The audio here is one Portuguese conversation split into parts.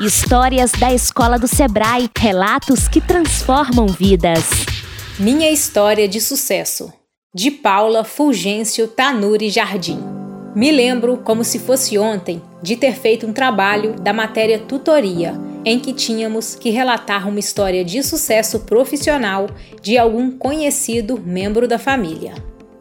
Histórias da Escola do Sebrae, relatos que transformam vidas. Minha história de sucesso, de Paula Fulgêncio Tanuri Jardim. Me lembro, como se fosse ontem, de ter feito um trabalho da matéria tutoria, em que tínhamos que relatar uma história de sucesso profissional de algum conhecido membro da família.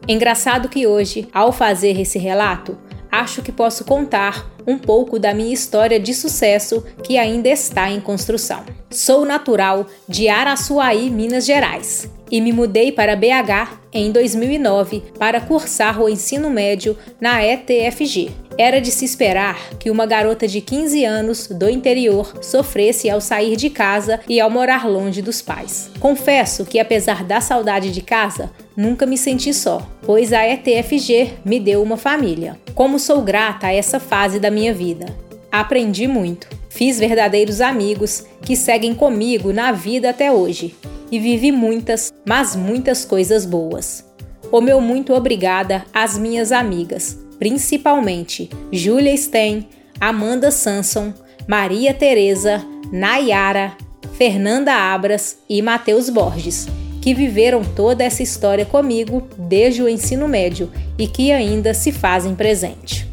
Engraçado que hoje, ao fazer esse relato, acho que posso contar um pouco da minha história de sucesso que ainda está em construção. Sou natural de Araçuaí, Minas Gerais, e me mudei para BH em 2009 para cursar o ensino médio na ETFG. Era de se esperar que uma garota de 15 anos do interior sofresse ao sair de casa e ao morar longe dos pais. Confesso que, apesar da saudade de casa, nunca me senti só, pois a ETFG me deu uma família. Como sou grata a essa fase da minha vida. Aprendi muito. Fiz verdadeiros amigos que seguem comigo na vida até hoje e vivi muitas, mas muitas coisas boas. O meu muito obrigada às minhas amigas, principalmente Julia Stein, Amanda Sanson, Maria Teresa, Nayara, Fernanda Abras e Matheus Borges, que viveram toda essa história comigo desde o ensino médio e que ainda se fazem presente.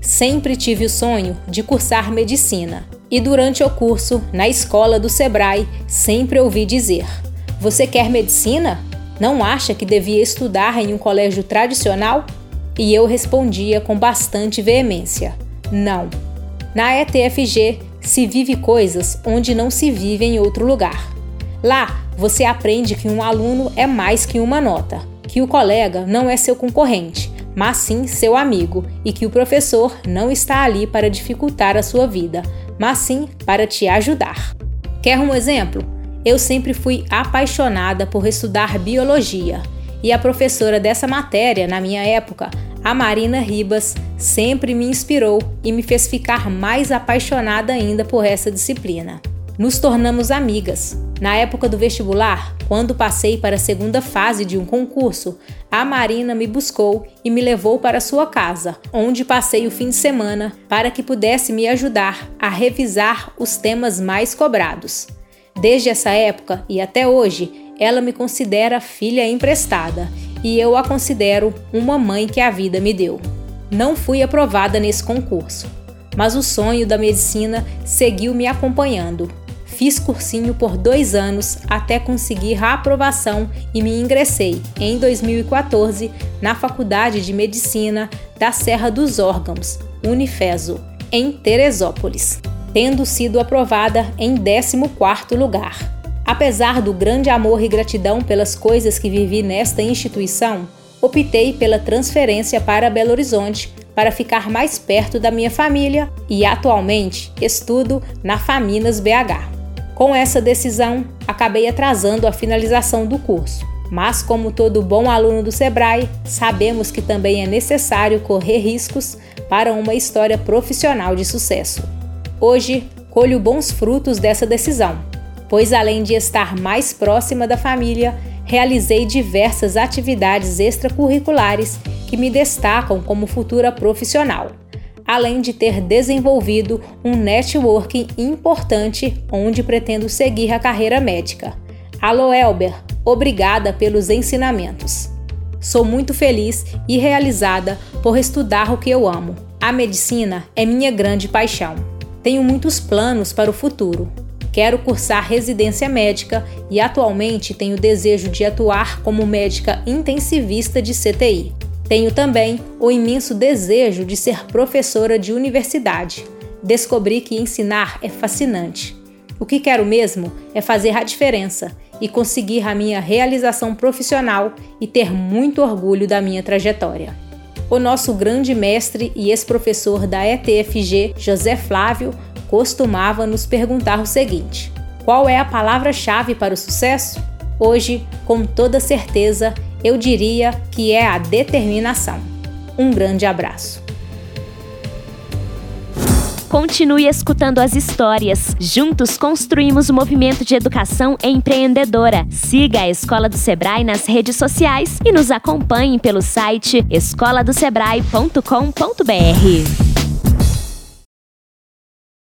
Sempre tive o sonho de cursar medicina e durante o curso, na escola do Sebrae, sempre ouvi dizer: você quer medicina? Não acha que devia estudar em um colégio tradicional? E eu respondia com bastante veemência: não. Na ETFG se vive coisas onde não se vive em outro lugar. Lá você aprende que um aluno é mais que uma nota, que o colega não é seu concorrente, mas sim seu amigo e que o professor não está ali para dificultar a sua vida, mas sim para te ajudar. Quer um exemplo? Eu sempre fui apaixonada por estudar biologia e a professora dessa matéria, na minha época, a Marina Ribas, sempre me inspirou e me fez ficar mais apaixonada ainda por essa disciplina. Nos tornamos amigas. Na época do vestibular, quando passei para a segunda fase de um concurso, a Marina me buscou e me levou para sua casa, onde passei o fim de semana para que pudesse me ajudar a revisar os temas mais cobrados. Desde essa época e até hoje, ela me considera filha emprestada e eu a considero uma mãe que a vida me deu. Não fui aprovada nesse concurso, mas o sonho da medicina seguiu me acompanhando. Fiz cursinho por dois anos até conseguir a aprovação e me ingressei, em 2014, na Faculdade de Medicina da Serra dos Órgãos, Unifeso, em Teresópolis tendo sido aprovada em 14º lugar. Apesar do grande amor e gratidão pelas coisas que vivi nesta instituição, optei pela transferência para Belo Horizonte para ficar mais perto da minha família e atualmente estudo na Faminas BH. Com essa decisão, acabei atrasando a finalização do curso. Mas, como todo bom aluno do Sebrae, sabemos que também é necessário correr riscos para uma história profissional de sucesso. Hoje, colho bons frutos dessa decisão, pois além de estar mais próxima da família, realizei diversas atividades extracurriculares que me destacam como futura profissional, além de ter desenvolvido um networking importante onde pretendo seguir a carreira médica. Alô Elber, obrigada pelos ensinamentos. Sou muito feliz e realizada por estudar o que eu amo. A medicina é minha grande paixão. Tenho muitos planos para o futuro. Quero cursar residência médica e atualmente tenho desejo de atuar como médica intensivista de CTI. Tenho também o imenso desejo de ser professora de universidade. Descobri que ensinar é fascinante. O que quero mesmo é fazer a diferença e conseguir a minha realização profissional e ter muito orgulho da minha trajetória o nosso grande mestre e ex-professor da ETFG, José Flávio, costumava nos perguntar o seguinte: qual é a palavra-chave para o sucesso? Hoje, com toda certeza, eu diria que é a determinação. Um grande abraço. Continue escutando as histórias. Juntos construímos o movimento de educação empreendedora. Siga a Escola do Sebrae nas redes sociais e nos acompanhe pelo site escoladosebrae.com.br.